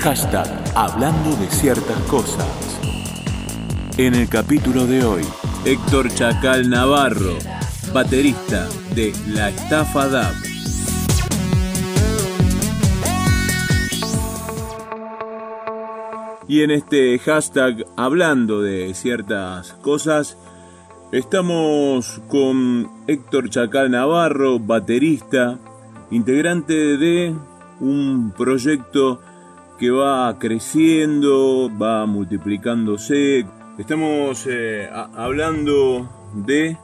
Hashtag Hablando de ciertas cosas. En el capítulo de hoy, Héctor Chacal Navarro, baterista de La Estafa DAB. Y en este hashtag hablando de ciertas cosas, estamos con Héctor Chacal Navarro, baterista, integrante de un proyecto que va creciendo, va multiplicándose. Estamos eh, hablando de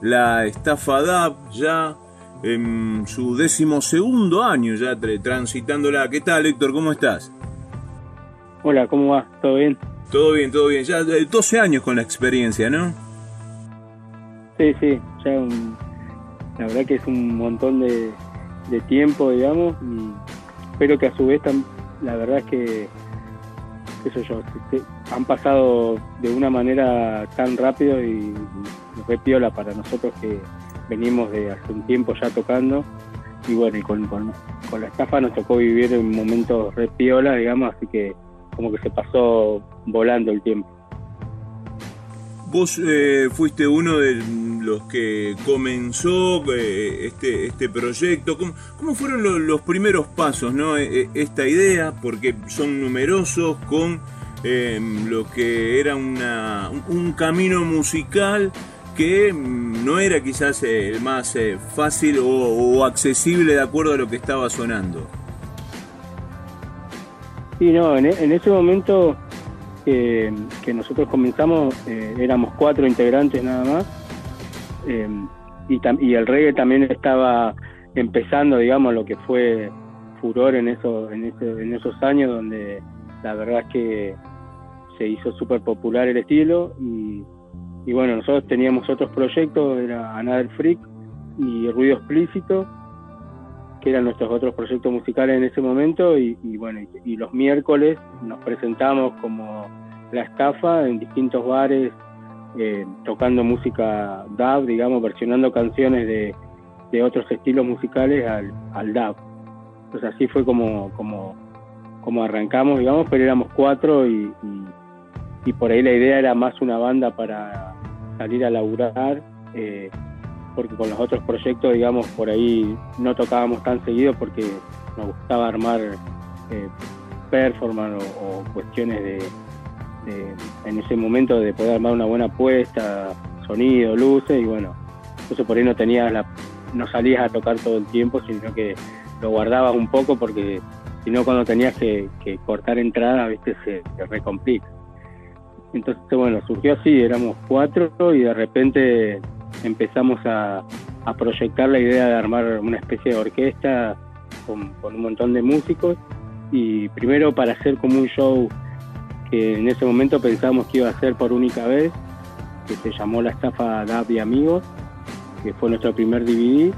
la estafa DAP ya en su décimo segundo año, ya transitándola. ¿Qué tal, Héctor? ¿Cómo estás? Hola, ¿cómo va? ¿Todo bien? Todo bien, todo bien. Ya 12 años con la experiencia, ¿no? Sí, sí, ya la verdad que es un montón de, de tiempo, digamos, y espero que a su vez la verdad es que, qué yo, han pasado de una manera tan rápido y re piola para nosotros que venimos de hace un tiempo ya tocando y bueno, y con, con, la estafa nos tocó vivir en momentos re piola, digamos, así que como que se pasó volando el tiempo. Vos eh, fuiste uno de los que comenzó eh, este, este proyecto. ¿Cómo, fueron los primeros pasos, no? E, e, esta idea, porque son numerosos con em, lo que era una, un camino musical que mm, no era quizás el más eh, fácil o, accesible de acuerdo a lo que estaba sonando. Sí, no, en ese momento que nosotros comenzamos eh, éramos cuatro integrantes nada más eh, y, y, el reggae también estaba empezando, digamos, lo que fue furor en, eso, en, en esos años donde la verdad es que se hizo súper popular el estilo y, y, bueno, nosotros teníamos otros proyectos, era Another Freak y Ruido Explícito, que eran nuestros otros proyectos musicales en ese momento y, bueno, y, los miércoles nos presentamos como la estafa en distintos bares, eh, tocando música dub, digamos, versionando canciones de, de otros estilos musicales al, al dub. Entonces así fue como, como, como arrancamos, digamos, pero éramos cuatro y, y, por ahí la idea era más una banda para salir a laburar. Eh, porque con los otros proyectos, digamos, por ahí no tocábamos tan seguido porque nos gustaba armar eh, performance o, cuestiones de, en ese momento de poder armar una buena apuesta, sonido, luces y bueno, eso por ahí no tenías la, no salías a tocar todo el tiempo, sino que lo guardabas un poco porque si no cuando tenías que, cortar entradas, viste, se, se recomplica. Entonces, bueno, surgió así, éramos cuatro y de repente empezamos a, proyectar la idea de armar una especie de orquesta con, un montón de músicos y primero para hacer como un show que en ese momento pensamos que iba a ser por única vez, que se llamó La Estafa DAB y Amigos, que fue nuestro primer DVD.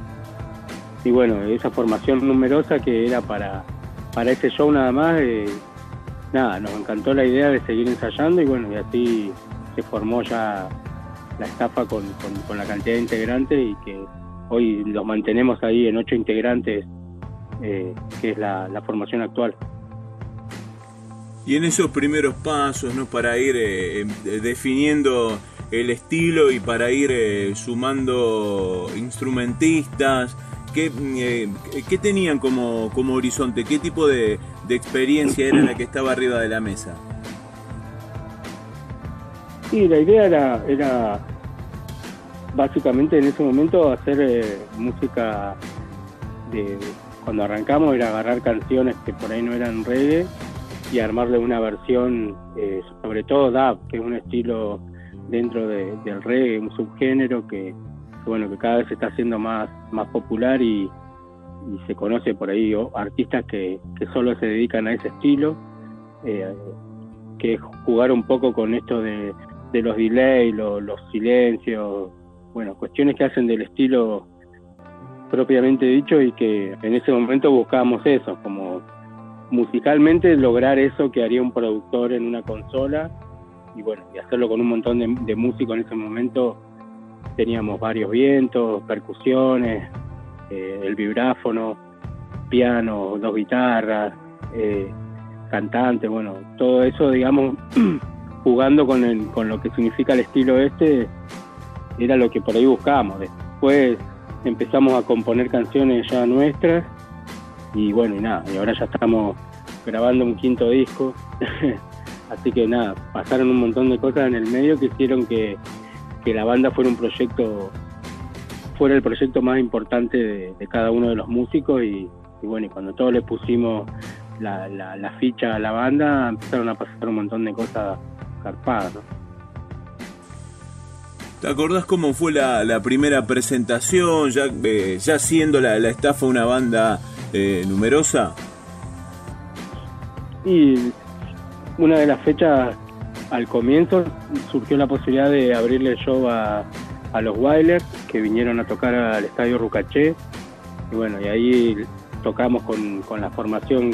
Y bueno, esa formación numerosa que era para, para ese show nada más, eh, nada, nos encantó la idea de seguir ensayando y bueno, y así se formó ya la estafa con, la cantidad de integrantes y que hoy los mantenemos ahí en ocho integrantes, eh, que es la, formación actual. Y en esos primeros pasos, ¿no? Para ir eh, em, definiendo el estilo y para ir eh, sumando instrumentistas, ¿qué, ¿qué, tenían como, como horizonte? ¿Qué tipo de, de experiencia era la que estaba arriba de la mesa? Sí, la idea era, era básicamente en ese momento hacer eh, música de cuando arrancamos era agarrar canciones que por ahí no eran reggae y armarle una versión eh, sobre todo dub que es un estilo dentro del reggae un subgénero que, bueno que cada vez se está haciendo más más popular y, se conoce por ahí artistas que, que solo se dedican a ese estilo eh, que es jugar un poco con esto de de los delays, los silencios, bueno, cuestiones que hacen del estilo propiamente dicho y que en ese momento buscábamos eso, como musicalmente lograr eso que haría un productor en una consola y bueno, y hacerlo con un montón de, músicos en ese momento. Teníamos varios vientos, percusiones, eh, el vibráfono, piano, dos guitarras, eh, cantantes, bueno, todo eso, digamos, jugando con, el, con lo que significa el estilo este, era lo que por ahí buscábamos. Después empezamos a componer canciones ya nuestras y bueno, y nada, y ahora ya estamos grabando un quinto disco. Así que nada, pasaron un montón de cosas en el medio que hicieron que, la banda fuera un proyecto, fuera el proyecto más importante de, cada uno de los músicos y, bueno, y cuando todos le pusimos la, la, ficha a la banda, empezaron a pasar un montón de cosas carpadas, ¿Te acordás cómo fue la, primera presentación, ya, eh, ya siendo la, estafa una banda eh, numerosa? Y una de las fechas al comienzo surgió la posibilidad de abrirle el show a, los Wailers que vinieron a tocar al estadio Rucaché. Y bueno, y ahí tocamos con, la formación,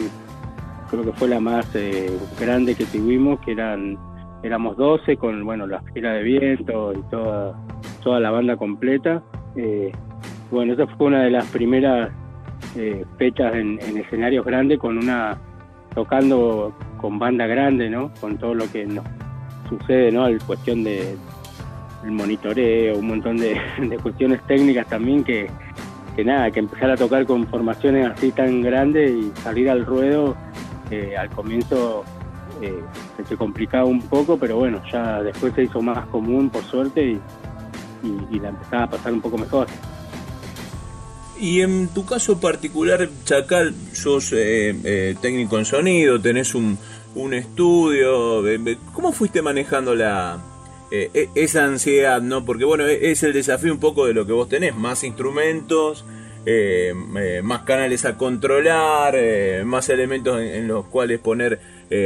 creo que fue la más eh, grande que tuvimos, que eran éramos 12 con bueno la fila de viento y toda, toda la banda completa. Eh, bueno, esa fue una de las primeras eh, fechas en, en escenarios grandes con una tocando con banda grande, ¿no? Con todo lo que nos sucede, ¿no? Cuestión de el monitoreo, un montón de, cuestiones técnicas también que, que, nada, que empezar a tocar con formaciones así tan grandes y salir al ruedo, eh, al comienzo eh, se complicaba un poco, pero bueno, ya después se hizo más común por suerte y, y la empezaba a pasar un poco mejor. Y en tu caso particular, Chacal, sos eh, eh, técnico en sonido, tenés un, un estudio. Eh, ¿Cómo fuiste manejando la e, esa ansiedad, no? Porque bueno, e, es el desafío un poco de lo que vos tenés, más instrumentos, más canales a controlar, más elementos en, los cuales poner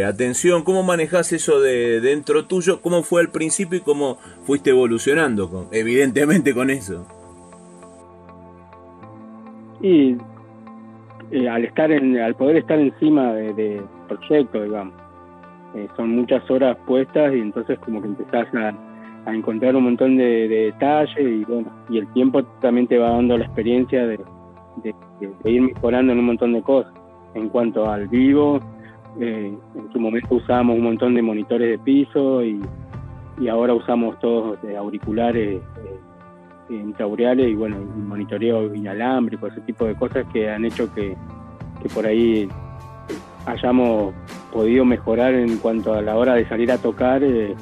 atención. ¿Cómo manejás eso de dentro tuyo? ¿Cómo fue al principio y cómo fuiste evolucionando, evidentemente con eso? Y eh, al estar en, al poder estar encima del de proyecto, digamos, eh, son muchas horas puestas y entonces como que empezás a, encontrar un montón de, detalles y bueno, y el tiempo también te va dando la experiencia de, ir mejorando en un montón de cosas. En cuanto al vivo, eh, en su momento usábamos un montón de monitores de piso y, y ahora usamos todos auriculares intrauriales y bueno, monitoreo inalámbrico, ese tipo de cosas que han hecho que, por ahí hayamos podido mejorar en cuanto a la hora de salir a tocar, eh,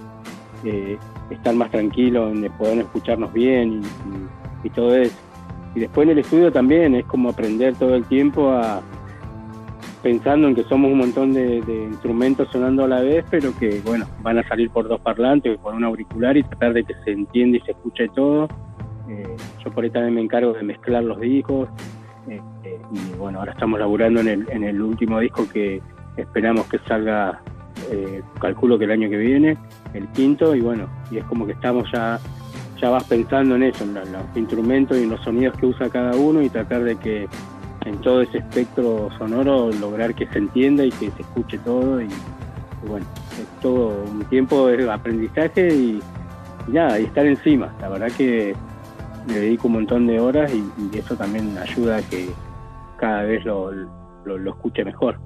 eh, estar más tranquilos, de poder escucharnos bien y, todo eso. Y después en el estudio también es como aprender todo el tiempo a pensando en que somos un montón de, de, instrumentos sonando a la vez, pero que bueno, van a salir por dos parlantes o por un auricular y tratar de que se entienda y se escuche todo eh, yo por ahí también me encargo de mezclar los discos. Eh, eh, y bueno, ahora estamos laburando en el, último disco que esperamos que salga, calculo que el año que viene, el quinto, y bueno, y es como que estamos ya, ya vas pensando en eso, en los, instrumentos y en los sonidos que usa cada uno y tratar de que en todo ese espectro sonoro lograr que se entienda y que se escuche todo y, bueno, es todo un tiempo de aprendizaje y nada, y estar encima. La verdad que le dedico un montón de horas y, eso también ayuda a que cada vez lo, lo, escuche mejor.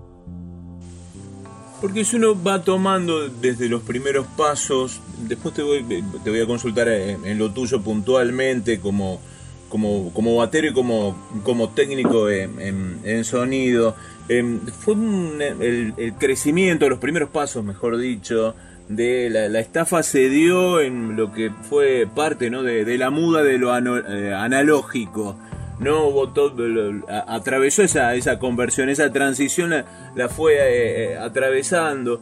Porque si uno va tomando desde los primeros pasos, después te voy, te voy a consultar en, lo tuyo puntualmente como, como, como batero y como, como técnico en, sonido. Em, fue el, el, crecimiento, los primeros pasos, mejor dicho, de la, estafa se dio en lo que fue parte ¿no? de, la muda de lo eh, analógico. No votó, atravesó esa, esa conversión, esa transición la, fue eh, eh, atravesando.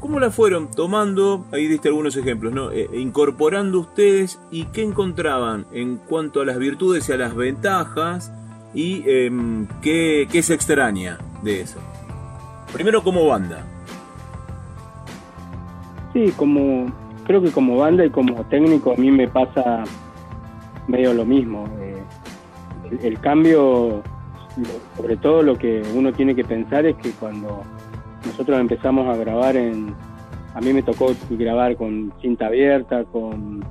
¿Cómo la fueron tomando? Ahí diste algunos ejemplos, ¿no? incorporando ustedes y qué encontraban en cuanto a las virtudes y a las ventajas y em, qué, qué se extraña de eso. Primero como banda. Sí, como creo que como banda y como técnico a mí me pasa medio lo mismo. Eh, el, cambio, sobre todo lo que uno tiene que pensar es que cuando nosotros empezamos a grabar en, a mí me tocó grabar con cinta abierta, con,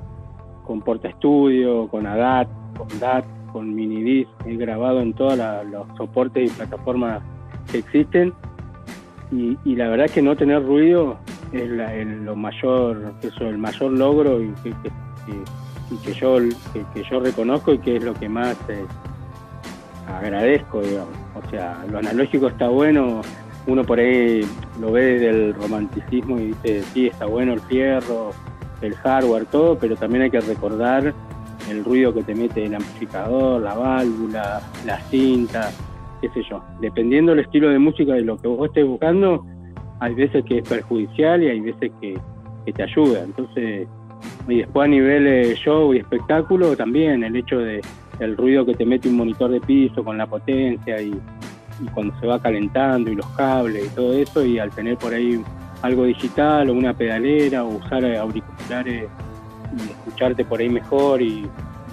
con Porta Estudio, con ADAT, con DAT, con Minidisc, he grabado en todos los soportes y plataformas que existen y, la verdad es que no tener ruido es lo mayor, eso, el mayor logro y que, yo que, yo reconozco y que es lo que más eh, agradezco, digamos. O sea, lo analógico está bueno, uno por ahí lo ve del romanticismo y dice, sí, está bueno el fierro, el hardware, todo, pero también hay que recordar el ruido que te mete el amplificador, la válvula, la cinta, qué sé yo. Dependiendo del estilo de música y lo que vos estés buscando, hay veces que es perjudicial y hay veces que, te ayuda. Entonces, y después a nivel de show y espectáculo también, el hecho de el ruido que te mete un monitor de piso con la potencia y, y cuando se va calentando y los cables y todo eso, y al tener por ahí algo digital o una pedalera o usar auriculares y escucharte por ahí mejor y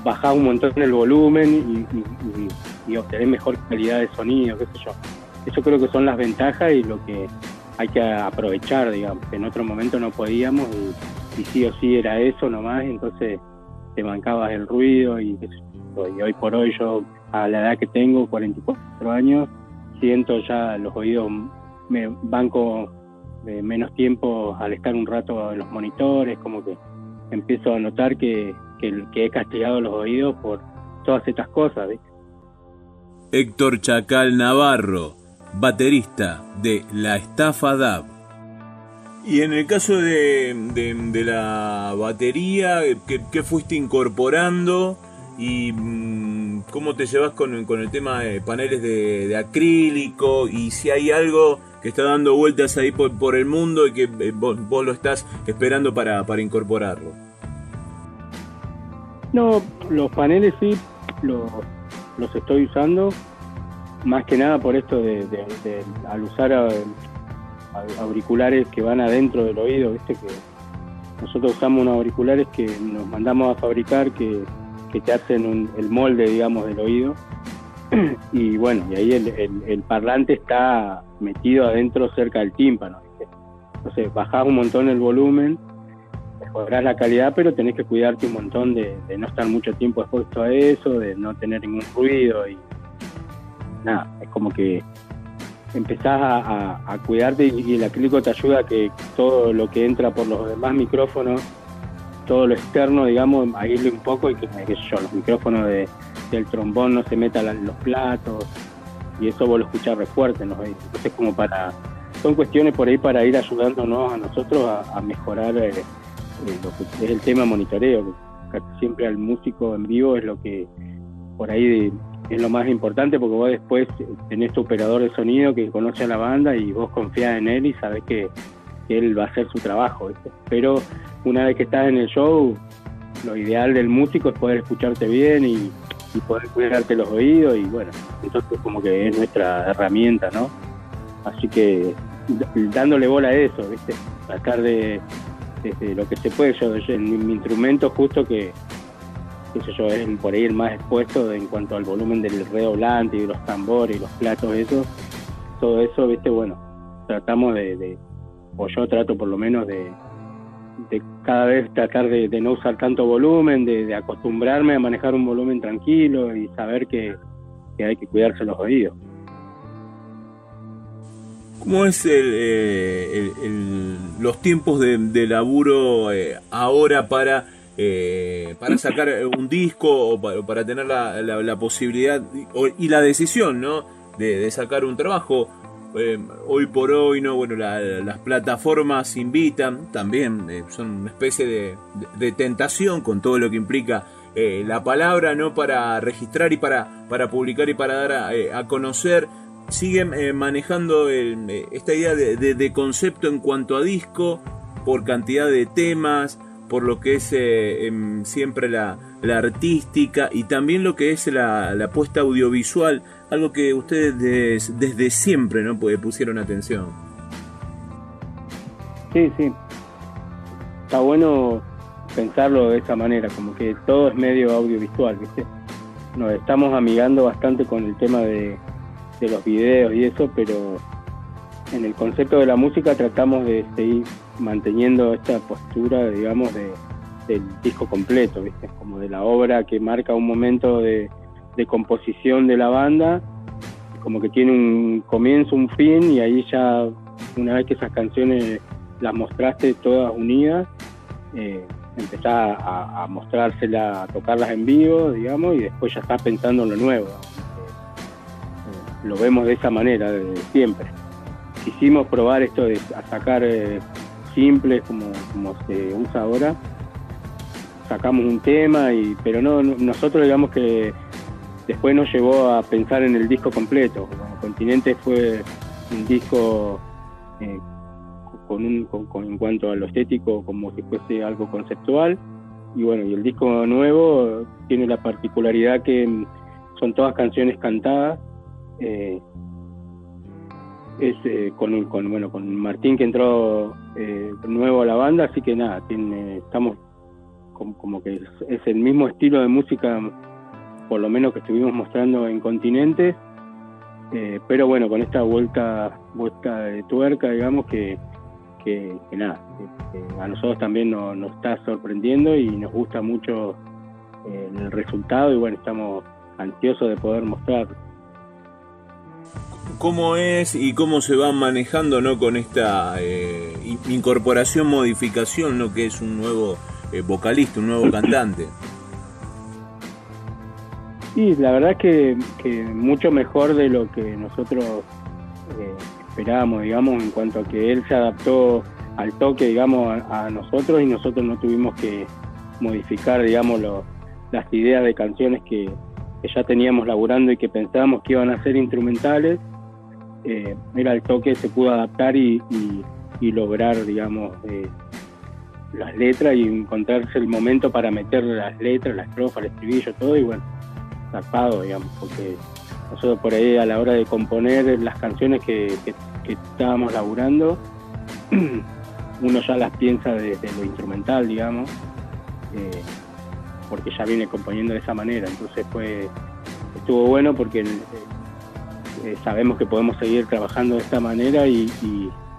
bajar un montón el volumen y, obtener mejor calidad de sonido, qué sé yo. Eso creo que son las ventajas y lo que hay que aprovechar, digamos, que en otro momento no podíamos y, sí o sí era eso nomás, entonces te mancabas el ruido y, hoy por hoy yo a la edad que tengo, 44 años, siento ya los oídos, me banco de menos tiempo al estar un rato en los monitores, como que empiezo a notar que, que, he castigado los oídos por todas estas cosas. Héctor Chacal Navarro, baterista de La Estafa DAB. Y en el caso de, de, la batería, ¿qué, fuiste incorporando? ¿Y mm, cómo te llevas con, con, el tema de paneles de, de, acrílico? Y si hay algo que está dando vueltas ahí por, por el mundo y que eh, vos, vos, lo estás esperando para, para incorporarlo. No, los paneles sí los, los estoy usando, más que nada por esto de, al usar auriculares que van adentro del oído, viste que nosotros usamos unos auriculares que nos mandamos a fabricar que, te hacen el molde, digamos, del oído. y bueno, y ahí el, parlante está metido adentro cerca del tímpano. Entonces bajás un montón el volumen mejorás la calidad, pero tenés que cuidarte un montón de, no estar mucho tiempo expuesto a eso, de no tener ningún ruido y nada, es como que empezás a, cuidarte y, el acrílico te ayuda a que todo lo que entra por los demás micrófonos, todo lo externo, digamos, a irle un poco y que, yo, los micrófonos de, del trombón no se metan los platos y eso vos lo escuchás re fuerte, ¿no? Entonces como para, son cuestiones por ahí para ir ayudándonos a nosotros a, mejorar eh, es el tema monitoreo, que siempre al músico en vivo es lo que por ahí es lo más importante porque vos después tenés tu operador de sonido que conoce a la banda y vos confías en él y sabés que, él va a hacer su trabajo. Pero una vez que estás en el show, lo ideal del músico es poder escucharte bien y, poder cuidarte los oídos y bueno, entonces como que es nuestra herramienta, ¿no? Así que dándole bola a eso, ¿viste? Tratar de, desde lo que se puede. Yo, en mi instrumento justo que, yo, es por ahí el más expuesto en cuanto al volumen del redoblante y de los tambores y los platos, eso, todo eso, viste, bueno, tratamos de, o yo trato por lo menos de, de cada vez tratar de, no usar tanto volumen, de, acostumbrarme a manejar un volumen tranquilo y saber que, que hay que cuidarse los oídos. ¿Cómo es eh, los tiempos de, laburo eh, ahora para, eh, para sacar un disco o para, tener la, posibilidad y la decisión ¿no? de, sacar un trabajo? hoy por hoy, ¿no? bueno, las plataformas invitan también, son una especie de, tentación con todo lo que implica la palabra, ¿no? Para registrar y para, para publicar y para dar a conocer siguen eh, manejando eh, esta idea de, concepto en cuanto a disco, por cantidad de temas, por lo que es eh, em, siempre la, artística y también lo que es la, la puesta audiovisual, algo que ustedes desde siempre no pues, pusieron atención. Sí, sí. Está bueno pensarlo de esa manera, como que todo es medio audiovisual, ¿viste? Nos estamos amigando bastante con el tema de, de los videos y eso, pero en el concepto de la música tratamos de seguir manteniendo esta postura, digamos, de, del disco completo, ¿viste? Como de la obra que marca un momento de, composición de la banda, como que tiene un comienzo, un fin y ahí ya una vez que esas canciones las mostraste todas unidas, eh, empezás a, a mostrárselas, a tocarlas en vivo, digamos, y después ya estás pensando en lo nuevo. Eh, lo vemos de esa manera, de, siempre. Quisimos probar esto de sacar eh, simples como, se usa ahora. Sacamos un tema, y pero no, nosotros digamos que después nos llevó a pensar en el disco completo. Continente fue un disco eh, con un, en cuanto a lo estético como si fuese algo conceptual y bueno y el disco nuevo tiene la particularidad que son todas canciones cantadas eh, es eh, con, con bueno con Martín que entró eh, nuevo a la banda así que nada tiene estamos como, que es, el mismo estilo de música por lo menos que estuvimos mostrando en Continente pero bueno con esta vuelta vuelta de tuerca digamos que que, nada, a nosotros también nos, está sorprendiendo y nos gusta mucho eh, el resultado y bueno, estamos ansiosos de poder mostrarlo. ¿Cómo es y cómo se va manejando ¿no? con esta eh, incorporación, modificación, ¿no? que es un nuevo eh, vocalista, un nuevo cantante? Sí, la verdad es que, mucho mejor de lo que nosotros esperábamos, digamos, en cuanto a que él se adaptó al toque, digamos, a, nosotros y nosotros no tuvimos que modificar, digamos, las ideas de canciones que, ya teníamos laburando y que pensábamos que iban a ser instrumentales. Eh, era el toque, se pudo adaptar y, lograr, digamos, eh, las letras y encontrarse el momento para meter las letras, la estrofa, el estribillo, todo y bueno, tapado, digamos, porque nosotros por ahí a la hora de componer las canciones que, estábamos laburando, uno ya las piensa desde lo instrumental, digamos, eh, porque ya viene componiendo de esa manera. Entonces fue estuvo bueno porque eh, sabemos que podemos seguir trabajando de esta manera y,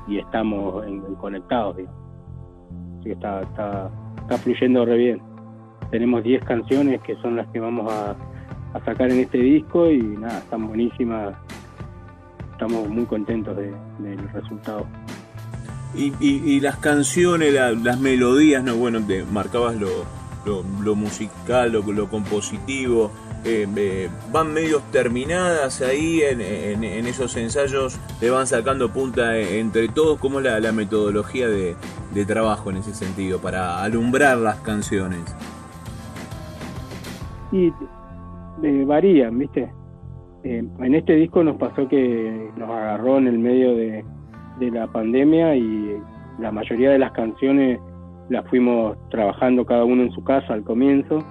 estamos conectados. Así que está, está, fluyendo re bien. Tenemos 10 canciones que son las que vamos a a sacar en este disco y nada, están buenísimas. Estamos muy contentos del resultado. Y, y, las canciones, las melodías, no bueno, te marcabas lo, lo, musical, lo, lo compositivo, eh, eh, van medios terminadas ahí en, esos ensayos, le van sacando punta entre todos, ¿cómo es la, metodología de, trabajo en ese sentido para alumbrar las canciones? Y eh, varían, ¿viste? Eh, en este disco nos pasó que nos agarró en el medio de, la pandemia y la mayoría de las canciones las fuimos trabajando cada uno en su casa al comienzo,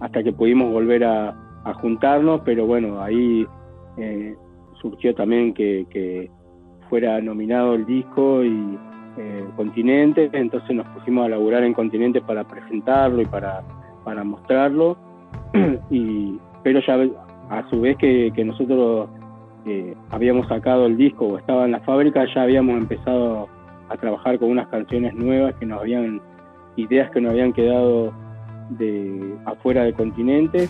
hasta que pudimos volver a, juntarnos, pero bueno, ahí surgió también que, fuera nominado el disco y Continente, entonces nos pusimos a laburar en Continente para presentarlo y para, mostrarlo. Y, pero ya a su vez que, nosotros eh, habíamos sacado el disco o estaba en la fábrica, ya habíamos empezado a trabajar con unas canciones nuevas que nos habían, ideas que nos habían quedado de afuera del continente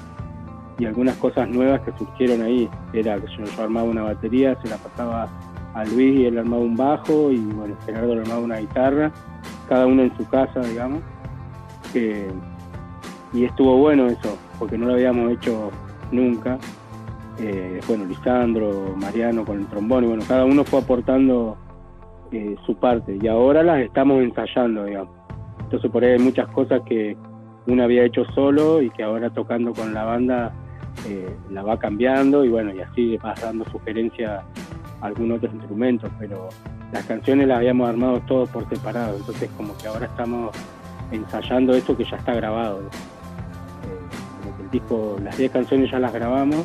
y algunas cosas nuevas que surgieron ahí. Era que yo, armaba una batería, se la pasaba a Luis y él armaba un bajo y bueno, Gerardo armaba una guitarra, cada uno en su casa, digamos. y estuvo bueno eso, porque no lo habíamos hecho nunca. Eh, bueno, Lisandro, Mariano con el trombón, y bueno, cada uno fue aportando eh, su parte y ahora las estamos ensayando, digamos. Entonces por ahí hay muchas cosas que uno había hecho solo y que ahora tocando con la banda eh, la va cambiando y bueno, y así vas dando sugerencias a algún otro instrumento, pero las canciones las habíamos armado todos por separado, entonces como que ahora estamos ensayando esto que ya está grabado. Las 10 canciones ya las grabamos,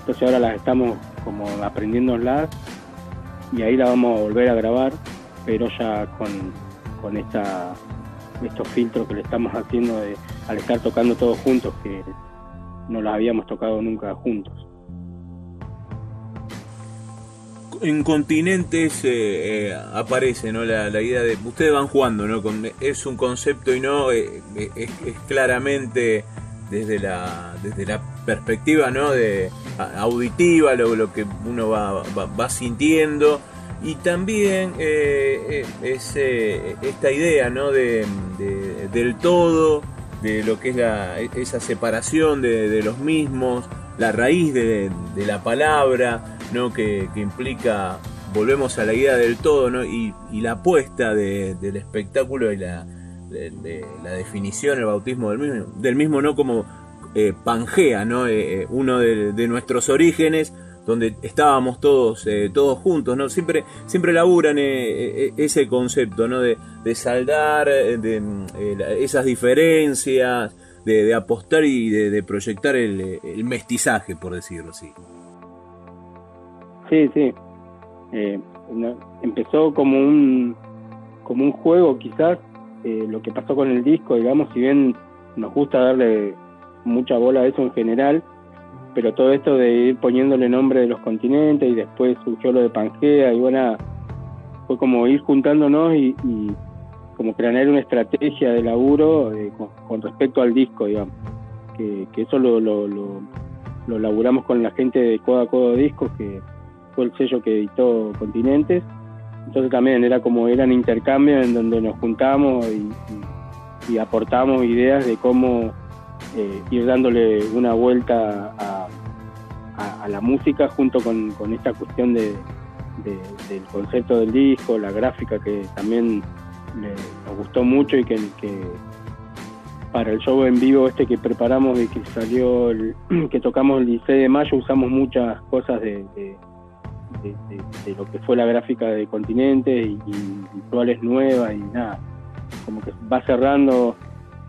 entonces ahora las estamos como aprendiéndolas y ahí la vamos a volver a grabar, pero ya con, con esta, estos filtros que le estamos haciendo de, al estar tocando todos juntos, que no las habíamos tocado nunca juntos. en continentes eh, eh, aparece ¿no? La, idea de ustedes van jugando no es un concepto y no eh, es, claramente desde la, desde la perspectiva ¿no? de, auditiva, lo, lo que uno va, va, sintiendo. Y también eh, eh, esta idea ¿no? de, del todo, de lo que es la, esa separación de, los mismos, la raíz de, la palabra, ¿no? que, implica, volvemos a la idea del todo, ¿no? y, la apuesta del espectáculo y la, la definición, el bautismo del mismo, del mismo no como eh, Pangea, ¿no? Eh, eh, uno de, nuestros orígenes, donde estábamos todos, todos juntos, ¿no? Siempre, siempre laburan ese concepto, ¿no? De, saldar de, esas diferencias, de, apostar y de, proyectar el, mestizaje, por decirlo así. Sí, sí. empezó como un, como un juego, quizás, lo que pasó con el disco, digamos, si bien nos gusta darle mucha bola a eso en general, pero todo esto de ir poniéndole nombre de los continentes y después surgió lo de Pangea y bueno, fue como ir juntándonos y, como planear una estrategia de laburo eh, con, respecto al disco, digamos, que, eso lo, lo, laburamos con la gente de Coda Codo Discos, que fue el sello que editó Continentes, entonces también era como eran intercambios en donde nos juntamos y, y aportamos ideas de cómo eh, ir dándole una vuelta a, la música junto con, esta cuestión de, del concepto del disco, la gráfica que también nos gustó mucho y que, para el show en vivo este que preparamos y que salió, que tocamos el 16 de mayo, usamos muchas cosas de, lo que fue la gráfica de Continente y, y visuales nuevas y nada, como que va cerrando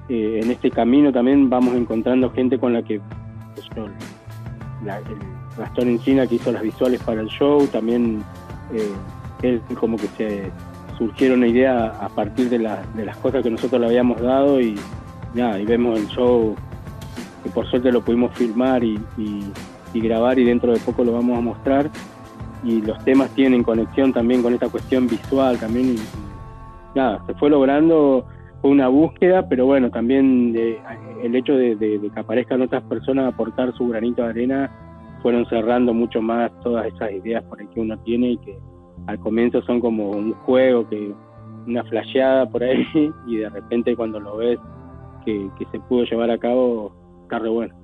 eh, en este camino también vamos encontrando gente con la que pues, la, el Gastón Encina que hizo las visuales para el show, también eh, él como que se surgieron ideas a partir de, de las cosas que nosotros le habíamos dado y nada, y vemos el show que por suerte lo pudimos filmar y, grabar y dentro de poco lo vamos a mostrar. Y los temas tienen conexión también con esta cuestión visual también y nada, se fue logrando fue una búsqueda, pero bueno, también el hecho de, que aparezcan otras personas a aportar su granito de arena fueron cerrando mucho más todas esas ideas por ahí que uno tiene y que al comienzo son como un juego, que una flasheada por ahí y de repente cuando lo ves que, que se pudo llevar a cabo, está re bueno.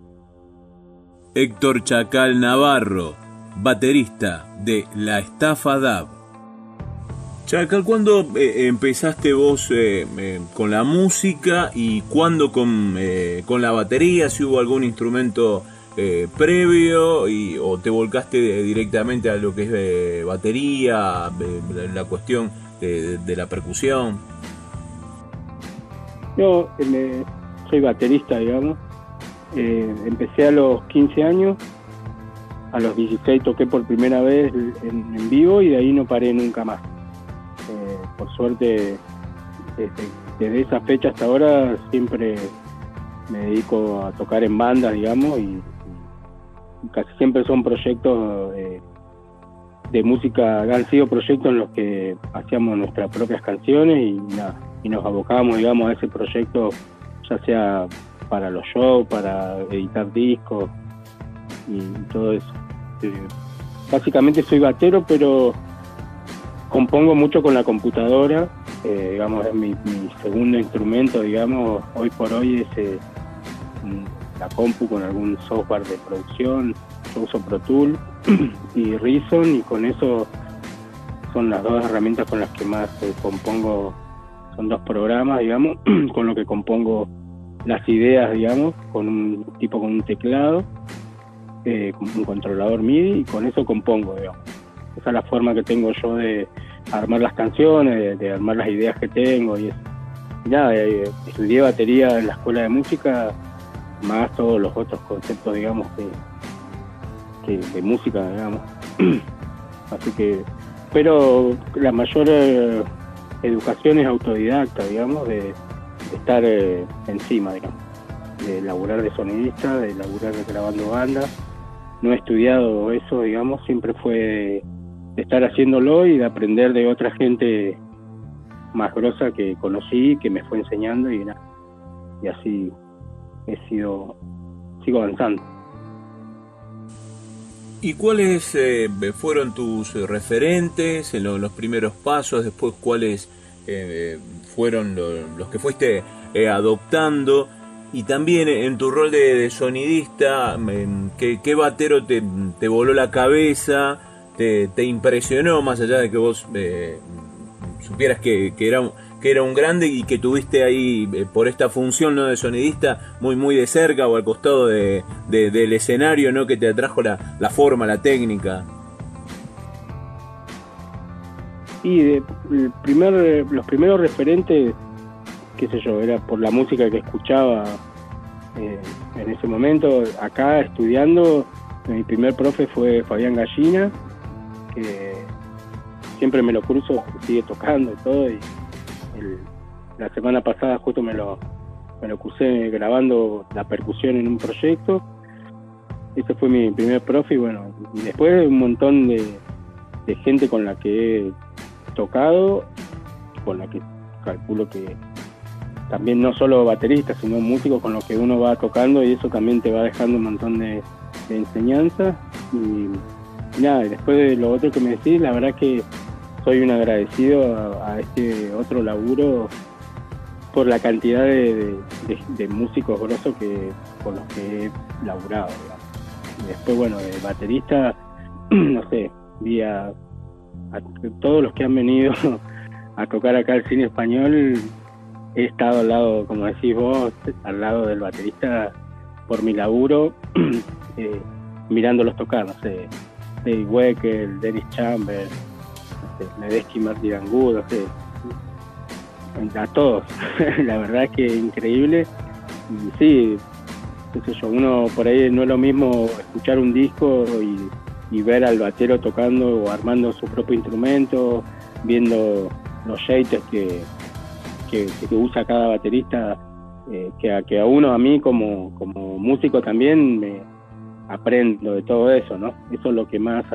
Héctor Chacal Navarro, baterista de La Estafa DAB. Chacal, ¿cuándo eh, empezaste vos eh, eh, con la música y cuándo con, con, la batería? Si hubo algún instrumento previo y, o te volcaste directamente a lo que es batería, la cuestión de, la percusión. Yo soy baterista, digamos. empecé a los 15 años, a los 16 toqué por primera vez en vivo y de ahí no paré nunca más por suerte, desde, esa fecha hasta ahora siempre me dedico a tocar en bandas, digamos, y, casi siempre son proyectos eh, de música, han sido proyectos en los que hacíamos nuestras propias canciones y, y nos abocábamos, digamos, a ese proyecto, ya sea para los shows, para editar discos y todo eso. Eh, básicamente soy batero, pero compongo mucho con la computadora, eh, digamos, es mi, segundo instrumento, digamos, hoy por hoy es eh, la compu con algún software de producción, yo uso Pro Tool y Reason y con eso son las dos herramientas con las que más eh, compongo, son dos programas, digamos, con lo que compongo las ideas, digamos, con un tipo con un teclado, con un controlador MIDI y con eso compongo, digamos. Esa es la forma que tengo yo de armar las canciones, de, armar las ideas que tengo y, nada, eh, estudié batería en la escuela de música, más todos los otros conceptos, digamos, que, de música, digamos. Así que, pero la mayor eh, educación es autodidacta, digamos, de, estar eh, encima, digamos, de laburar de sonidista, de laburar grabando bandas. No he estudiado eso, digamos, siempre fue estar haciéndolo y de aprender de otra gente más grosa que conocí, que me fue enseñando y, así he sido, sigo avanzando. ¿Y cuáles eh, fueron tus referentes en los primeros pasos? Después, ¿cuáles eh, fueron los que fuiste eh, adoptando? Y también en tu rol de, sonidista, ¿qué, ¿qué, batero te, te, voló la cabeza? Te, impresionó más allá de que vos supieras que, que era que era un grande y que tuviste ahí eh, por esta función ¿no? de sonidista muy muy de cerca o al costado de, del escenario ¿no? que te atrajo la, la forma, la técnica. Y de, el primer, los primeros referentes, qué sé yo, era por la música que escuchaba eh, en ese momento. Acá estudiando, mi primer profe fue Fabián Gallina, que siempre me lo cruzo, sigue tocando y todo. Y, la semana pasada justo me lo, me lo crucé grabando la percusión en un proyecto. Ese fue mi primer profe y bueno, y después un montón de, gente con la que he tocado, con la que calculo que también no solo bateristas, sino músicos con los que uno va tocando y eso también te va dejando un montón de, enseñanza. Y, y, nada, después de lo otro que me decís, la verdad que soy un agradecido a, este otro laburo por la cantidad de, músicos grosos que con los que he laburado. Y después, bueno, de baterista, no sé, vi a, todos los que han venido a tocar acá el cine español, he estado al lado, como decís vos, al lado del baterista por mi laburo, eh, mirándolos tocar, no sé, Dave Wecker, Dennis Chambers, Medesky, Martí Dangudo, a todos. la verdad es que increíble. Y sí, qué sé yo, uno por ahí no es lo mismo escuchar un disco y, ver al batero tocando o armando su propio instrumento, viendo los shaders que, que, usa cada baterista, eh, que, a, que a uno, a mí como, como músico también me aprendo de todo eso, ¿no? Eso es lo que más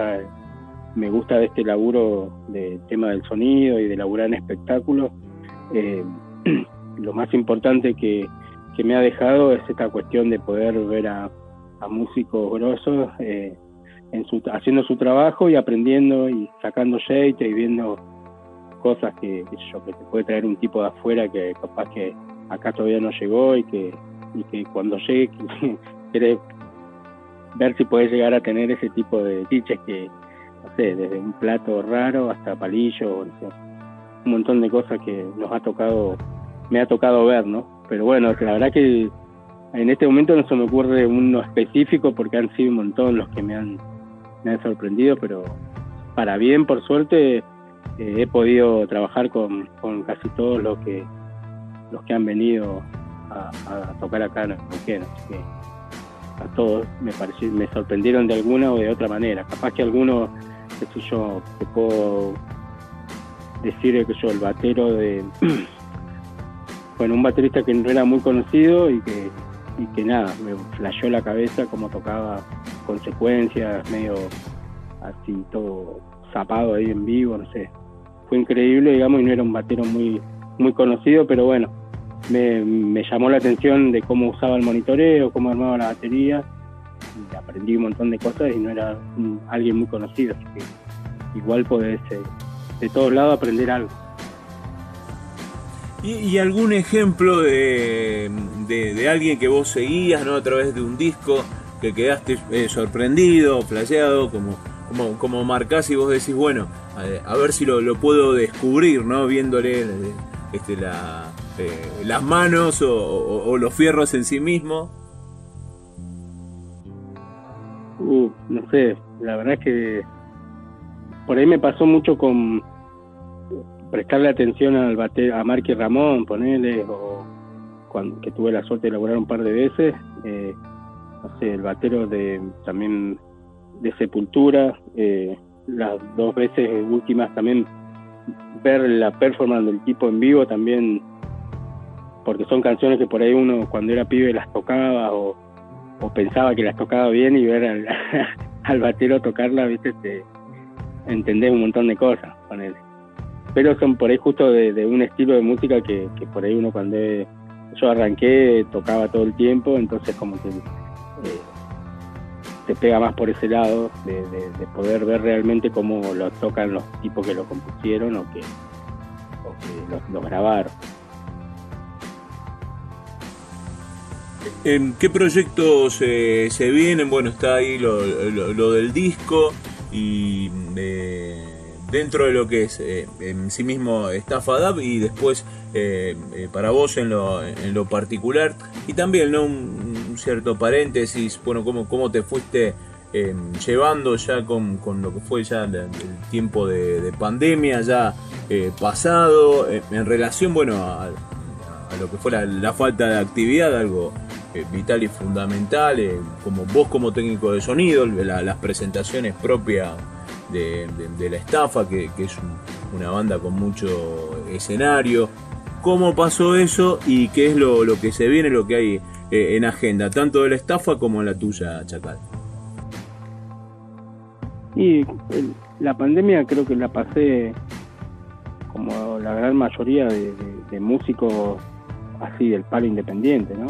me gusta de este laburo del tema del sonido y de laburar en espectáculos. Eh, lo más importante que, me ha dejado es esta cuestión de poder ver a, músicos grosos eh, en su, haciendo su trabajo y aprendiendo y sacando shade y viendo cosas que, yo, que te puede traer un tipo de afuera que capaz que acá todavía no llegó y que, y que cuando llegue quiere ver si puede llegar a tener ese tipo de tiches que, no sé, desde un plato raro hasta palillo, un montón de cosas que nos ha tocado, me ha tocado ver, ¿no? Pero bueno, la verdad que en este momento no se me ocurre uno específico porque han sido un montón los que me han, me han sorprendido, pero para bien, por suerte, eh, he podido trabajar con, con, casi todos los que los que han venido a, tocar acá en el que a todos me pareció, me sorprendieron de alguna o de otra manera. Capaz que algunos qué yo, te puedo decir que yo, el batero de, bueno, un baterista que no era muy conocido y que, y que nada, me flasheó la cabeza como tocaba consecuencias, medio así todo zapado ahí en vivo, no sé. Fue increíble, digamos, y no era un batero muy, muy conocido, pero bueno, me, llamó la atención de cómo usaba el monitoreo, cómo armaba la batería aprendí un montón de cosas y no era alguien muy conocido, así que igual podés eh, de todos lados aprender algo. ¿Y, algún ejemplo de, de, alguien que vos seguías ¿no? a través de un disco que quedaste eh, sorprendido, flasheado, como, como, como marcás y vos decís, bueno, a, ver si lo, lo, puedo descubrir, ¿no? Viéndole este, la, eh, las manos o, los fierros en sí mismo. Uh, no sé, la verdad es que por ahí me pasó mucho con prestarle atención al bate, a Marky Ramón, ponerle, o cuando que tuve la suerte de laburar un par de veces, eh, no sé, el batero de también de Sepultura, eh, las dos veces últimas también ver la performance del tipo en vivo también, porque son canciones que por ahí uno cuando era pibe las tocaba o pensaba que las tocaba bien y ver al, batero tocarla, viste, te entendés un montón de cosas con él. Pero son por ahí justo de, un estilo de música que, por ahí uno cuando yo arranqué tocaba todo el tiempo, entonces como que eh, se pega más por ese lado, de, poder ver realmente cómo lo tocan los tipos que lo compusieron o que, o lo, grabaron. ¿En qué proyectos eh, se vienen? Bueno, está ahí lo, del disco y eh, dentro de lo que es eh, en sí mismo está FADAP y después para vos en lo, en lo particular y también ¿no? un, cierto paréntesis, bueno, cómo, cómo te fuiste llevando ya con, lo que fue ya el, tiempo de, pandemia ya pasado en relación, bueno, a, lo que fue la falta de actividad, algo eh, vital y fundamental, eh, como vos como técnico de sonido, las presentaciones propias de, la estafa, que, es una banda con mucho escenario. ¿Cómo pasó eso y qué es lo, que se viene, lo que hay eh, en agenda, tanto de la estafa como la tuya, Chacal? Y la pandemia creo que la pasé como la gran mayoría de, de músicos así del palo independiente, ¿no?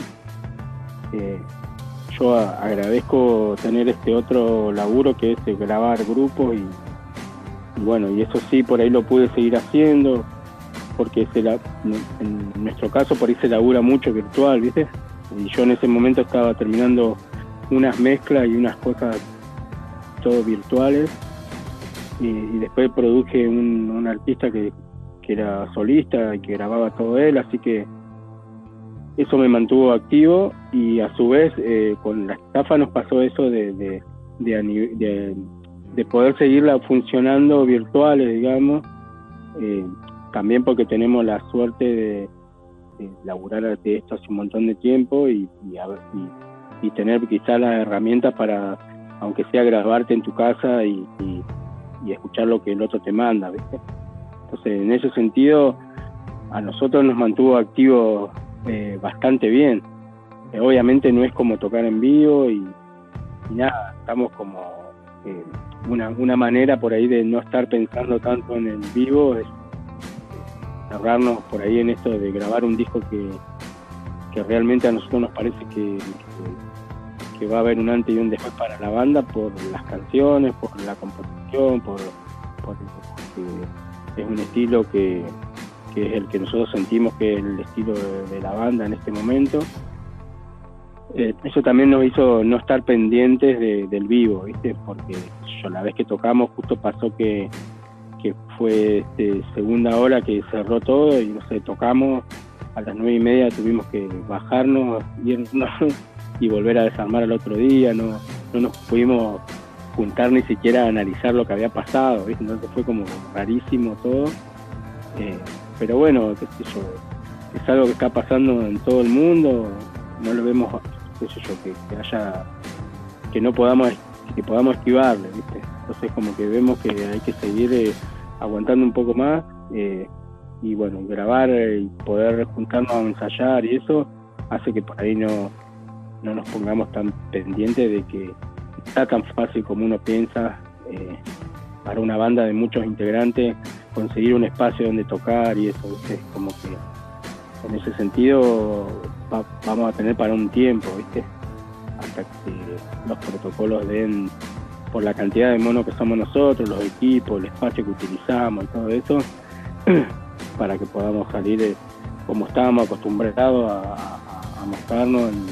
Yo agradezco tener este otro laburo que es grabar grupos y, bueno, y eso sí, por ahí lo pude seguir haciendo, porque se la, en nuestro caso por ahí se labura mucho virtual, ¿viste? Y yo en ese momento estaba terminando unas mezclas y unas cosas todo virtuales y, después produje un, un artista que, que era solista y que grababa todo él, así que eso me mantuvo activo y a su vez eh, con la estafa nos pasó eso de, de, de, poder seguirla funcionando virtuales, digamos, eh, también porque tenemos la suerte de, laburar de esto hace un montón de tiempo y, y, tener quizás las herramientas para, aunque sea grabarte en tu casa y, escuchar lo que el otro te manda, ¿viste? Entonces, en ese sentido, a nosotros nos mantuvo activos eh, bastante bien. Eh, obviamente no es como tocar en vivo y, nada, estamos como eh, una, una manera por ahí de no estar pensando tanto en el vivo, es cerrarnos por ahí en esto de grabar un disco que, que realmente a nosotros nos parece que, que, va a haber un antes y un después para la banda por las canciones, por la composición, por, por es un estilo que, que es el que nosotros sentimos que es el estilo de, la banda en este momento. Eh, eso también nos hizo no estar pendientes del vivo, ¿viste? Porque yo la vez que tocamos justo pasó que, que fue este, segunda hora que cerró todo y no sé, tocamos a las nueve y media tuvimos que bajarnos, irnos y volver a desarmar al otro día, no, no nos pudimos juntar ni siquiera a analizar lo que había pasado, ¿viste? entonces fue como rarísimo todo. Eh, pero bueno, es algo que está pasando en todo el mundo, no lo vemos, qué sé yo, que, haya, que no podamos, que podamos esquivarle, ¿viste? Entonces como que vemos que hay que seguir eh, aguantando un poco más eh, y bueno, grabar y poder juntarnos a ensayar y eso hace que por ahí no, no nos pongamos tan pendientes de que está tan fácil como uno piensa eh, para una banda de muchos integrantes conseguir un espacio donde tocar y eso, es como que en ese sentido vamos a tener para un tiempo, ¿viste? Hasta que los protocolos den por la cantidad de monos que somos nosotros, los equipos, el espacio que utilizamos y todo eso, para que podamos salir eh, como estábamos acostumbrados a, mostrarnos en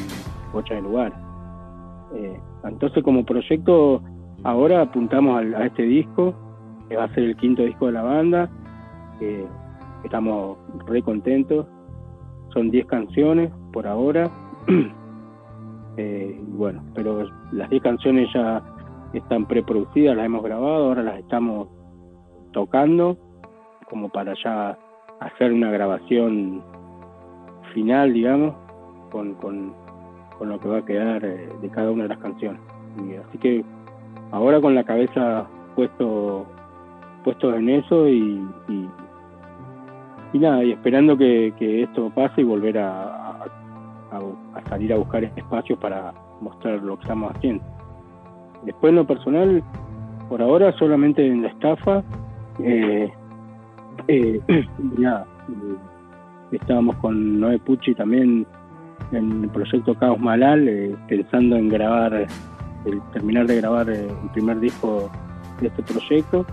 muchos lugares. Eh, entonces como proyecto ahora apuntamos a este disco, que va a ser el quinto disco de la banda. estamos re contentos. Son 10 canciones por ahora. eh, bueno, pero las 10 canciones ya están preproducidas, las hemos grabado, ahora las estamos tocando como para ya hacer una grabación final, digamos, con, con, con lo que va a quedar eh, de cada una de las canciones. Y así que ahora con la cabeza puesto puestos en eso y, y, nada, y esperando que, esto pase y volver a, salir a buscar espacios para mostrar lo que estamos haciendo. Después en lo personal, por ahora solamente en la estafa, eh, eh, nada, eh, estábamos con Noé Pucci también en el proyecto Caos Malal, pensando en grabar terminar de grabar el primer disco de este proyecto.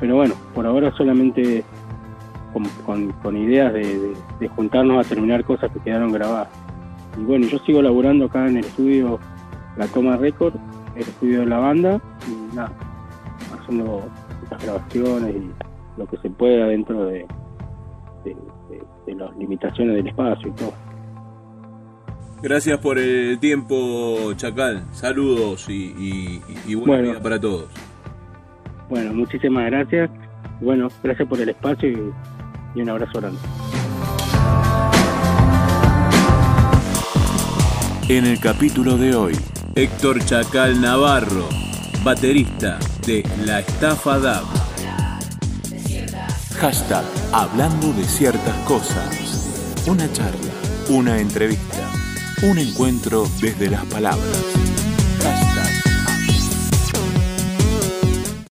Pero bueno, por ahora solamente con, ideas de, juntarnos a terminar cosas que quedaron grabadas. Y bueno, yo sigo laburando acá en el estudio La Toma Record, el estudio de la banda, y nada, haciendo las grabaciones y lo que se pueda dentro de, las limitaciones del espacio y todo. Gracias por el tiempo, Chacal. Saludos y, y, buena vida para todos. Bueno, muchísimas gracias. Bueno, gracias por el espacio y un abrazo grande. En el capítulo de hoy, Héctor Chacal Navarro, baterista de La Estafa DAB. Hashtag Hablando de ciertas cosas. Una charla, una entrevista, un encuentro desde las palabras.